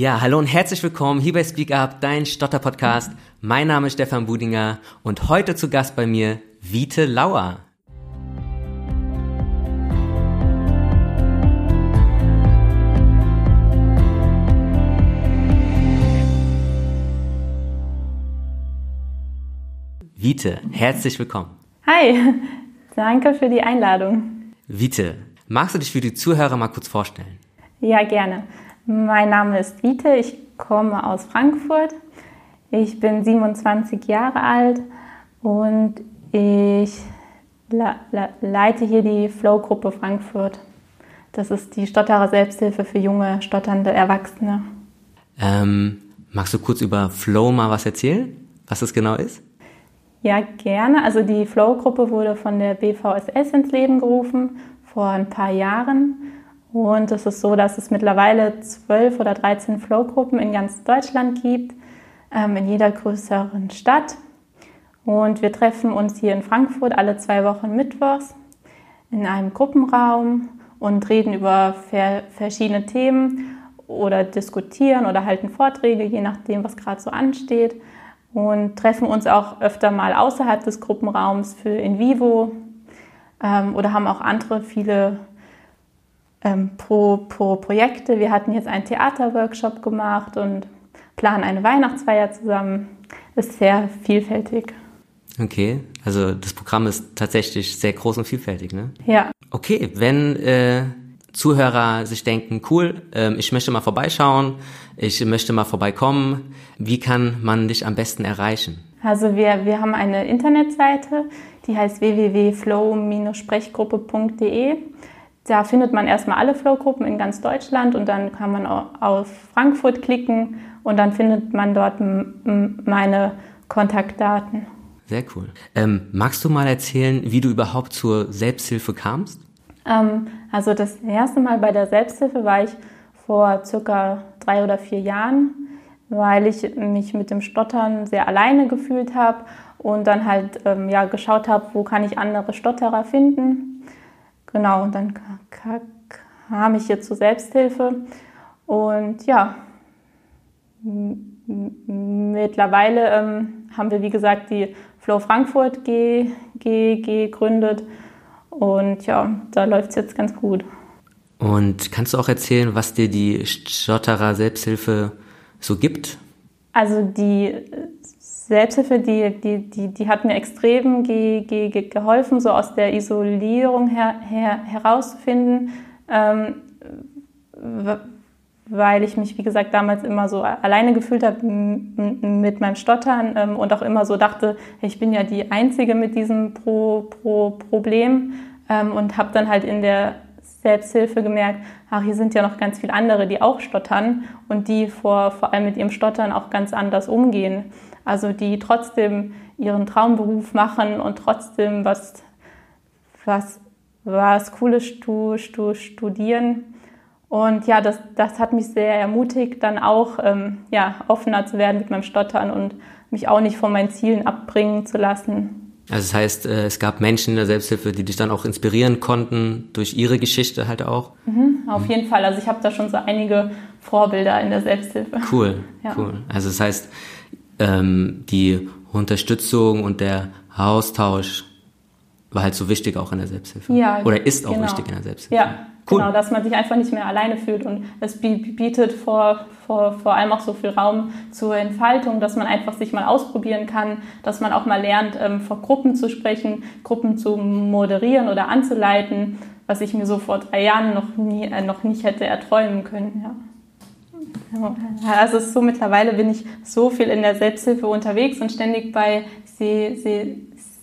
Ja, hallo und herzlich willkommen hier bei Speak Up, dein Stotter-Podcast. Mein Name ist Stefan Budinger und heute zu Gast bei mir Vite Lauer. Vite, herzlich willkommen. Hi, danke für die Einladung. Vite, magst du dich für die Zuhörer mal kurz vorstellen? Ja, gerne. Mein Name ist Vite, ich komme aus Frankfurt. Ich bin 27 Jahre alt und ich leite hier die Flow-Gruppe Frankfurt. Das ist die Stotterer Selbsthilfe für junge, stotternde Erwachsene. Ähm, magst du kurz über Flow mal was erzählen, was das genau ist? Ja, gerne. Also die Flow-Gruppe wurde von der BVSS ins Leben gerufen vor ein paar Jahren. Und es ist so, dass es mittlerweile zwölf oder 13 Flow-Gruppen in ganz Deutschland gibt, ähm, in jeder größeren Stadt. Und wir treffen uns hier in Frankfurt alle zwei Wochen mittwochs in einem Gruppenraum und reden über verschiedene Themen oder diskutieren oder halten Vorträge, je nachdem, was gerade so ansteht und treffen uns auch öfter mal außerhalb des Gruppenraums für in vivo ähm, oder haben auch andere viele ähm, pro, pro Projekte. Wir hatten jetzt einen Theaterworkshop gemacht und planen eine Weihnachtsfeier zusammen. Ist sehr vielfältig. Okay, also das Programm ist tatsächlich sehr groß und vielfältig, ne? Ja. Okay, wenn äh, Zuhörer sich denken, cool, äh, ich möchte mal vorbeischauen, ich möchte mal vorbeikommen, wie kann man dich am besten erreichen? Also wir, wir haben eine Internetseite, die heißt www.flow-sprechgruppe.de. Da findet man erstmal alle Flow-Gruppen in ganz Deutschland und dann kann man auf Frankfurt klicken und dann findet man dort meine Kontaktdaten. Sehr cool. Ähm, magst du mal erzählen, wie du überhaupt zur Selbsthilfe kamst? Ähm, also das erste Mal bei der Selbsthilfe war ich vor circa drei oder vier Jahren, weil ich mich mit dem Stottern sehr alleine gefühlt habe und dann halt ähm, ja, geschaut habe, wo kann ich andere Stotterer finden. Genau, und dann kam ich hier zur Selbsthilfe und ja, mittlerweile ähm, haben wir, wie gesagt, die Flow Frankfurt G, G, gegründet und ja, da läuft es jetzt ganz gut. Und kannst du auch erzählen, was dir die Stotterer Selbsthilfe so gibt? Also die Selbsthilfe, die, die, die, die hat mir extrem ge, ge, geholfen, so aus der Isolierung her, her, herauszufinden, ähm, weil ich mich, wie gesagt, damals immer so alleine gefühlt habe mit meinem Stottern ähm, und auch immer so dachte, ich bin ja die Einzige mit diesem Pro, Pro, Problem ähm, und habe dann halt in der Selbsthilfe gemerkt, ach, hier sind ja noch ganz viele andere, die auch stottern und die vor, vor allem mit ihrem Stottern auch ganz anders umgehen. Also die trotzdem ihren Traumberuf machen und trotzdem was, was, was Cooles stu, stu, studieren. Und ja, das, das hat mich sehr ermutigt, dann auch ähm, ja, offener zu werden mit meinem Stottern und mich auch nicht von meinen Zielen abbringen zu lassen. Also das heißt, äh, es gab Menschen in der Selbsthilfe, die dich dann auch inspirieren konnten, durch ihre Geschichte halt auch? Mhm, auf jeden Fall. Also ich habe da schon so einige Vorbilder in der Selbsthilfe. Cool, ja. cool. Also das heißt, ähm, die Unterstützung und der Austausch war halt so wichtig auch in der Selbsthilfe. Ja, Oder ist auch genau. wichtig in der Selbsthilfe. Ja, Cool. Genau, dass man sich einfach nicht mehr alleine fühlt und es bietet vor, vor, vor allem auch so viel Raum zur Entfaltung, dass man einfach sich mal ausprobieren kann, dass man auch mal lernt, ähm, vor Gruppen zu sprechen, Gruppen zu moderieren oder anzuleiten, was ich mir so vor drei Jahren noch, nie, äh, noch nicht hätte erträumen können. Ja. Also es ist so mittlerweile bin ich so viel in der Selbsthilfe unterwegs und ständig bei See, See,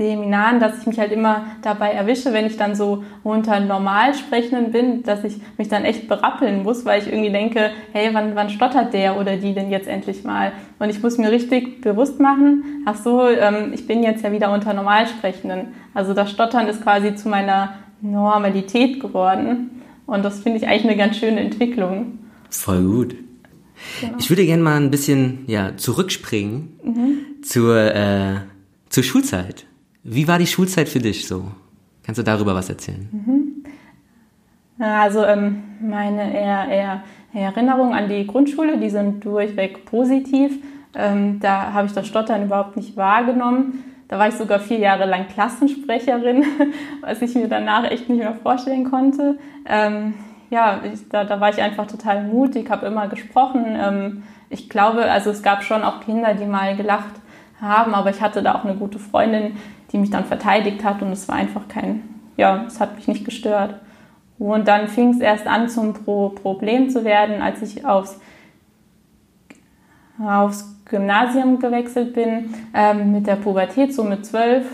Seminaren, dass ich mich halt immer dabei erwische, wenn ich dann so unter Normalsprechenden bin, dass ich mich dann echt berappeln muss, weil ich irgendwie denke, hey, wann, wann stottert der oder die denn jetzt endlich mal? Und ich muss mir richtig bewusst machen, ach so, ähm, ich bin jetzt ja wieder unter Normalsprechenden. Also das Stottern ist quasi zu meiner Normalität geworden. Und das finde ich eigentlich eine ganz schöne Entwicklung. Voll gut. Genau. Ich würde gerne mal ein bisschen ja, zurückspringen mhm. zur, äh, zur Schulzeit. Wie war die Schulzeit für dich so? Kannst du darüber was erzählen? Mhm. Also ähm, meine eher, eher Erinnerungen an die Grundschule, die sind durchweg positiv. Ähm, da habe ich das Stottern überhaupt nicht wahrgenommen. Da war ich sogar vier Jahre lang Klassensprecherin, was ich mir danach echt nicht mehr vorstellen konnte. Ähm, ja, ich, da, da, war ich einfach total mutig, habe immer gesprochen. Ähm, ich glaube, also es gab schon auch Kinder, die mal gelacht haben, aber ich hatte da auch eine gute Freundin, die mich dann verteidigt hat und es war einfach kein, ja, es hat mich nicht gestört. Und dann fing es erst an zum Pro Problem zu werden, als ich aufs, aufs Gymnasium gewechselt bin, ähm, mit der Pubertät, so mit zwölf,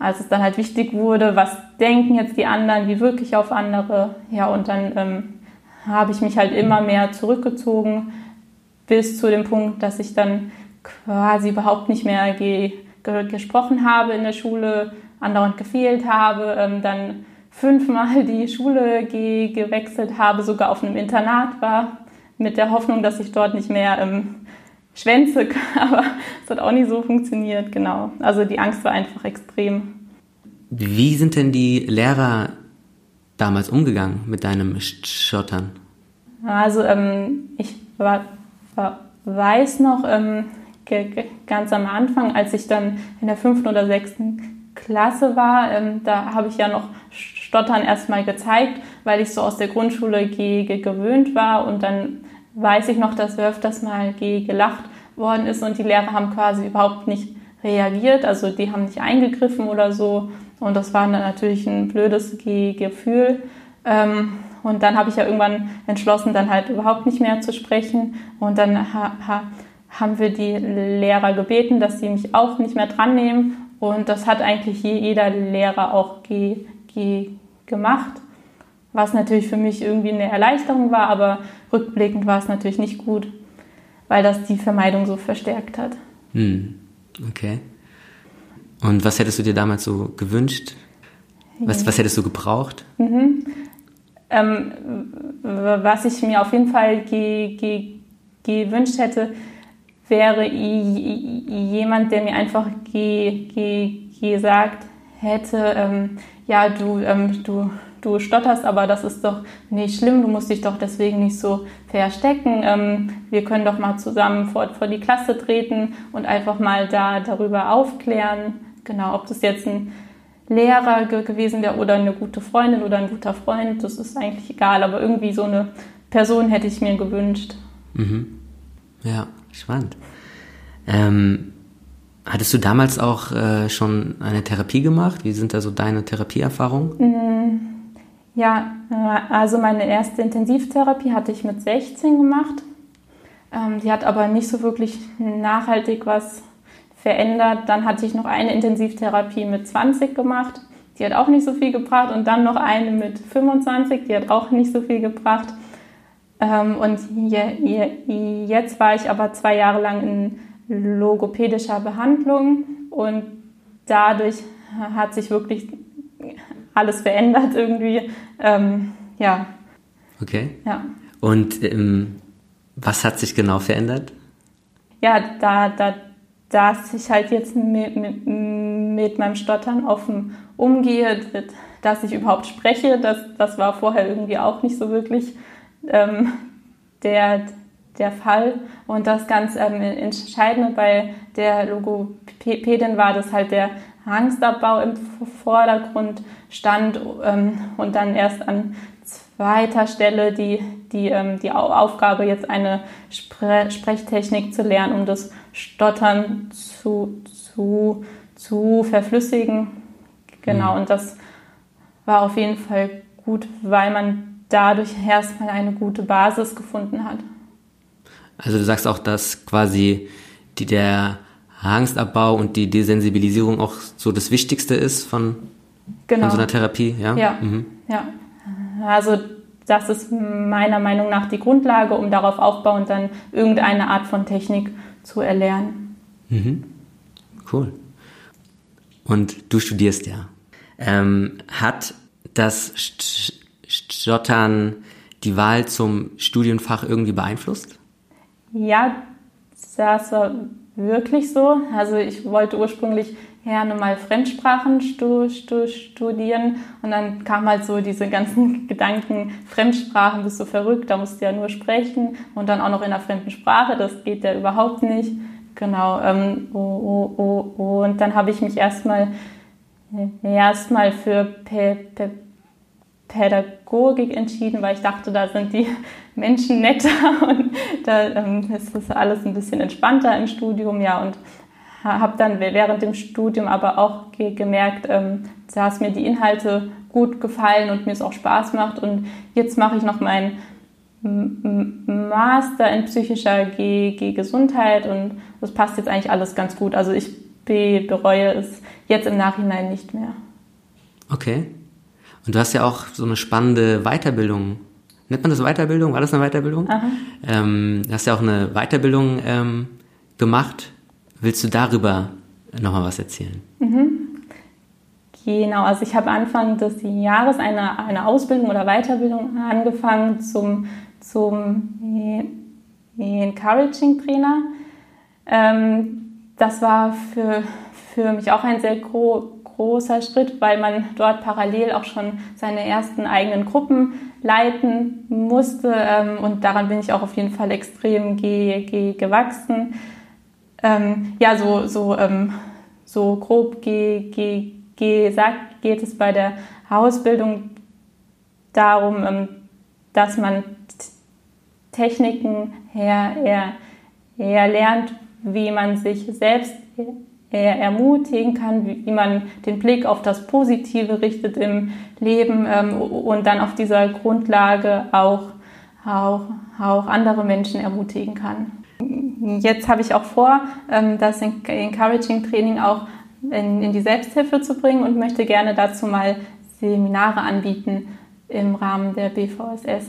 als es dann halt wichtig wurde, was denken jetzt die anderen, wie wirklich auf andere. Ja, und dann ähm, habe ich mich halt immer mehr zurückgezogen, bis zu dem Punkt, dass ich dann quasi überhaupt nicht mehr ge ge gesprochen habe in der Schule, andauernd gefehlt habe, ähm, dann fünfmal die Schule ge gewechselt habe, sogar auf einem Internat war, mit der Hoffnung, dass ich dort nicht mehr ähm, schwänze, aber es hat auch nicht so funktioniert, genau. Also die Angst war einfach extrem. Wie sind denn die Lehrer damals umgegangen mit deinem Schottern? Also ähm, ich war, war, weiß noch, ähm, ganz am Anfang, als ich dann in der fünften oder sechsten Klasse war, ähm, da habe ich ja noch Stottern erstmal gezeigt, weil ich so aus der Grundschule ge gewöhnt war und dann weiß ich noch, dass öfters mal gelacht worden ist und die Lehrer haben quasi überhaupt nicht reagiert, also die haben nicht eingegriffen oder so. Und das war dann natürlich ein blödes Gefühl. Ähm, und dann habe ich ja irgendwann entschlossen, dann halt überhaupt nicht mehr zu sprechen. Und dann ha ha haben wir die Lehrer gebeten, dass sie mich auch nicht mehr dran nehmen. Und das hat eigentlich jeder Lehrer auch ge ge gemacht was natürlich für mich irgendwie eine Erleichterung war, aber rückblickend war es natürlich nicht gut, weil das die Vermeidung so verstärkt hat. Hm. Okay. Und was hättest du dir damals so gewünscht? Was, was hättest du gebraucht? Mhm. Ähm, was ich mir auf jeden Fall ge ge gewünscht hätte, wäre jemand, der mir einfach ge gesagt hätte, ähm, ja, du, ähm, du, du stotterst, aber das ist doch nicht schlimm, du musst dich doch deswegen nicht so verstecken. Ähm, wir können doch mal zusammen vor, vor die Klasse treten und einfach mal da darüber aufklären. Genau, ob das jetzt ein Lehrer ge gewesen wäre oder eine gute Freundin oder ein guter Freund, das ist eigentlich egal, aber irgendwie so eine Person hätte ich mir gewünscht. Mhm. Ja, spannend. Ähm, hattest du damals auch äh, schon eine Therapie gemacht? Wie sind da so deine Therapieerfahrungen? Ja, äh, also meine erste Intensivtherapie hatte ich mit 16 gemacht. Ähm, die hat aber nicht so wirklich nachhaltig was verändert. Dann hatte ich noch eine Intensivtherapie mit 20 gemacht. Die hat auch nicht so viel gebracht. Und dann noch eine mit 25. Die hat auch nicht so viel gebracht. Ähm, und jetzt war ich aber zwei Jahre lang in logopädischer Behandlung. Und dadurch hat sich wirklich alles verändert irgendwie. Ähm, ja. Okay. Ja. Und ähm, was hat sich genau verändert? Ja, da, da, dass ich halt jetzt mit, mit, mit meinem Stottern offen umgehe, dass ich überhaupt spreche, das, das war vorher irgendwie auch nicht so wirklich ähm, der, der Fall. Und das ganz ähm, Entscheidende bei der Logopädin war, dass halt der Angstabbau im Vordergrund stand ähm, und dann erst an zweiter Stelle die, die, ähm, die Aufgabe, jetzt eine Spre Sprechtechnik zu lernen, um das Stottern zu, zu, zu verflüssigen. Genau, mhm. und das war auf jeden Fall gut, weil man dadurch erstmal eine gute Basis gefunden hat. Also du sagst auch, dass quasi die, der Angstabbau und die Desensibilisierung auch so das Wichtigste ist von, genau. von so einer Therapie, ja? Ja, mhm. ja. Also das ist meiner Meinung nach die Grundlage, um darauf aufbauend dann irgendeine Art von Technik zu erlernen. Mhm. Cool. Und du studierst ja. Ähm, hat das Stottern die Wahl zum Studienfach irgendwie beeinflusst? Ja, das war wirklich so. Also ich wollte ursprünglich gerne mal Fremdsprachen stu, stu, studieren. Und dann kam halt so diese ganzen Gedanken, Fremdsprachen, bist du verrückt, da musst du ja nur sprechen und dann auch noch in einer fremden Sprache, das geht ja überhaupt nicht. Genau. Ähm, oh, oh, oh, oh. Und dann habe ich mich erstmal erstmal für P P Pädagogik entschieden, weil ich dachte, da sind die Menschen netter und da ähm, ist das alles ein bisschen entspannter im Studium, ja, und habe dann während dem Studium aber auch ge gemerkt, ähm, dass mir die Inhalte gut gefallen und mir es auch Spaß macht und jetzt mache ich noch meinen Master in psychischer G G Gesundheit und das passt jetzt eigentlich alles ganz gut. Also ich be bereue es jetzt im Nachhinein nicht mehr. Okay. Und du hast ja auch so eine spannende Weiterbildung. Nennt man das Weiterbildung? War das eine Weiterbildung? Ähm, du hast ja auch eine Weiterbildung ähm, gemacht. Willst du darüber nochmal was erzählen? Mhm. Genau, also ich habe Anfang des Jahres eine, eine Ausbildung oder Weiterbildung angefangen zum, zum Encouraging-Trainer. Ähm, das war für, für mich auch ein sehr gro großer Schritt, weil man dort parallel auch schon seine ersten eigenen Gruppen leiten musste. Ähm, und daran bin ich auch auf jeden Fall extrem ge ge gewachsen. Ähm, ja, so, so, ähm, so grob ge ge gesagt geht es bei der Ausbildung darum, ähm, dass man Techniken her, her, her lernt, wie man sich selbst ermutigen kann, wie man den Blick auf das Positive richtet im Leben ähm, und dann auf dieser Grundlage auch, auch, auch andere Menschen ermutigen kann. Jetzt habe ich auch vor, ähm, das Encouraging-Training auch in, in die Selbsthilfe zu bringen und möchte gerne dazu mal Seminare anbieten im Rahmen der BVSS.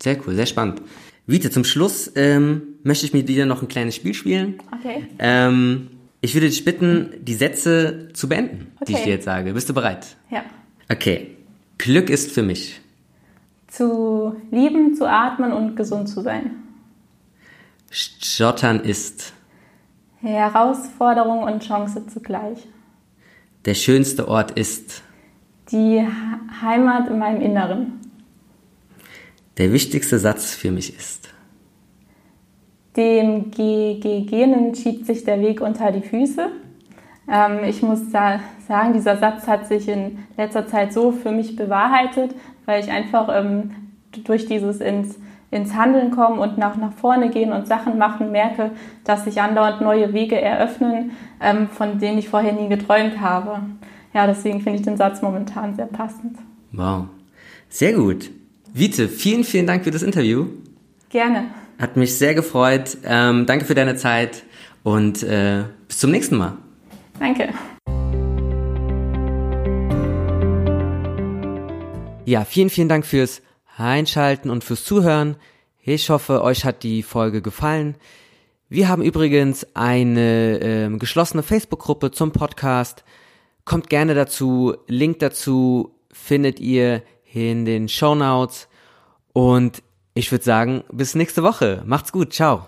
Sehr cool, sehr spannend. Vite, zum Schluss ähm, möchte ich mit dir noch ein kleines Spiel spielen. Okay. Ähm, ich würde dich bitten, die Sätze zu beenden, okay. die ich dir jetzt sage. Bist du bereit? Ja. Okay. Glück ist für mich. Zu lieben, zu atmen und gesund zu sein. Stottern ist. Herausforderung und Chance zugleich. Der schönste Ort ist. Die Heimat in meinem Inneren. Der wichtigste Satz für mich ist. Dem Genen schiebt sich der Weg unter die Füße. Ähm, ich muss da sagen, dieser Satz hat sich in letzter Zeit so für mich bewahrheitet, weil ich einfach ähm, durch dieses ins, ins Handeln kommen und nach, nach vorne gehen und Sachen machen merke, dass sich andauernd neue Wege eröffnen, ähm, von denen ich vorher nie geträumt habe. Ja, deswegen finde ich den Satz momentan sehr passend. Wow. Sehr gut. Vite, vielen, vielen Dank für das Interview. Gerne. Hat mich sehr gefreut. Ähm, danke für deine Zeit und äh, bis zum nächsten Mal. Danke. Ja, vielen, vielen Dank fürs Einschalten und fürs Zuhören. Ich hoffe, euch hat die Folge gefallen. Wir haben übrigens eine äh, geschlossene Facebook-Gruppe zum Podcast. Kommt gerne dazu. Link dazu findet ihr in den Show Notes. Und ich würde sagen, bis nächste Woche. Macht's gut. Ciao.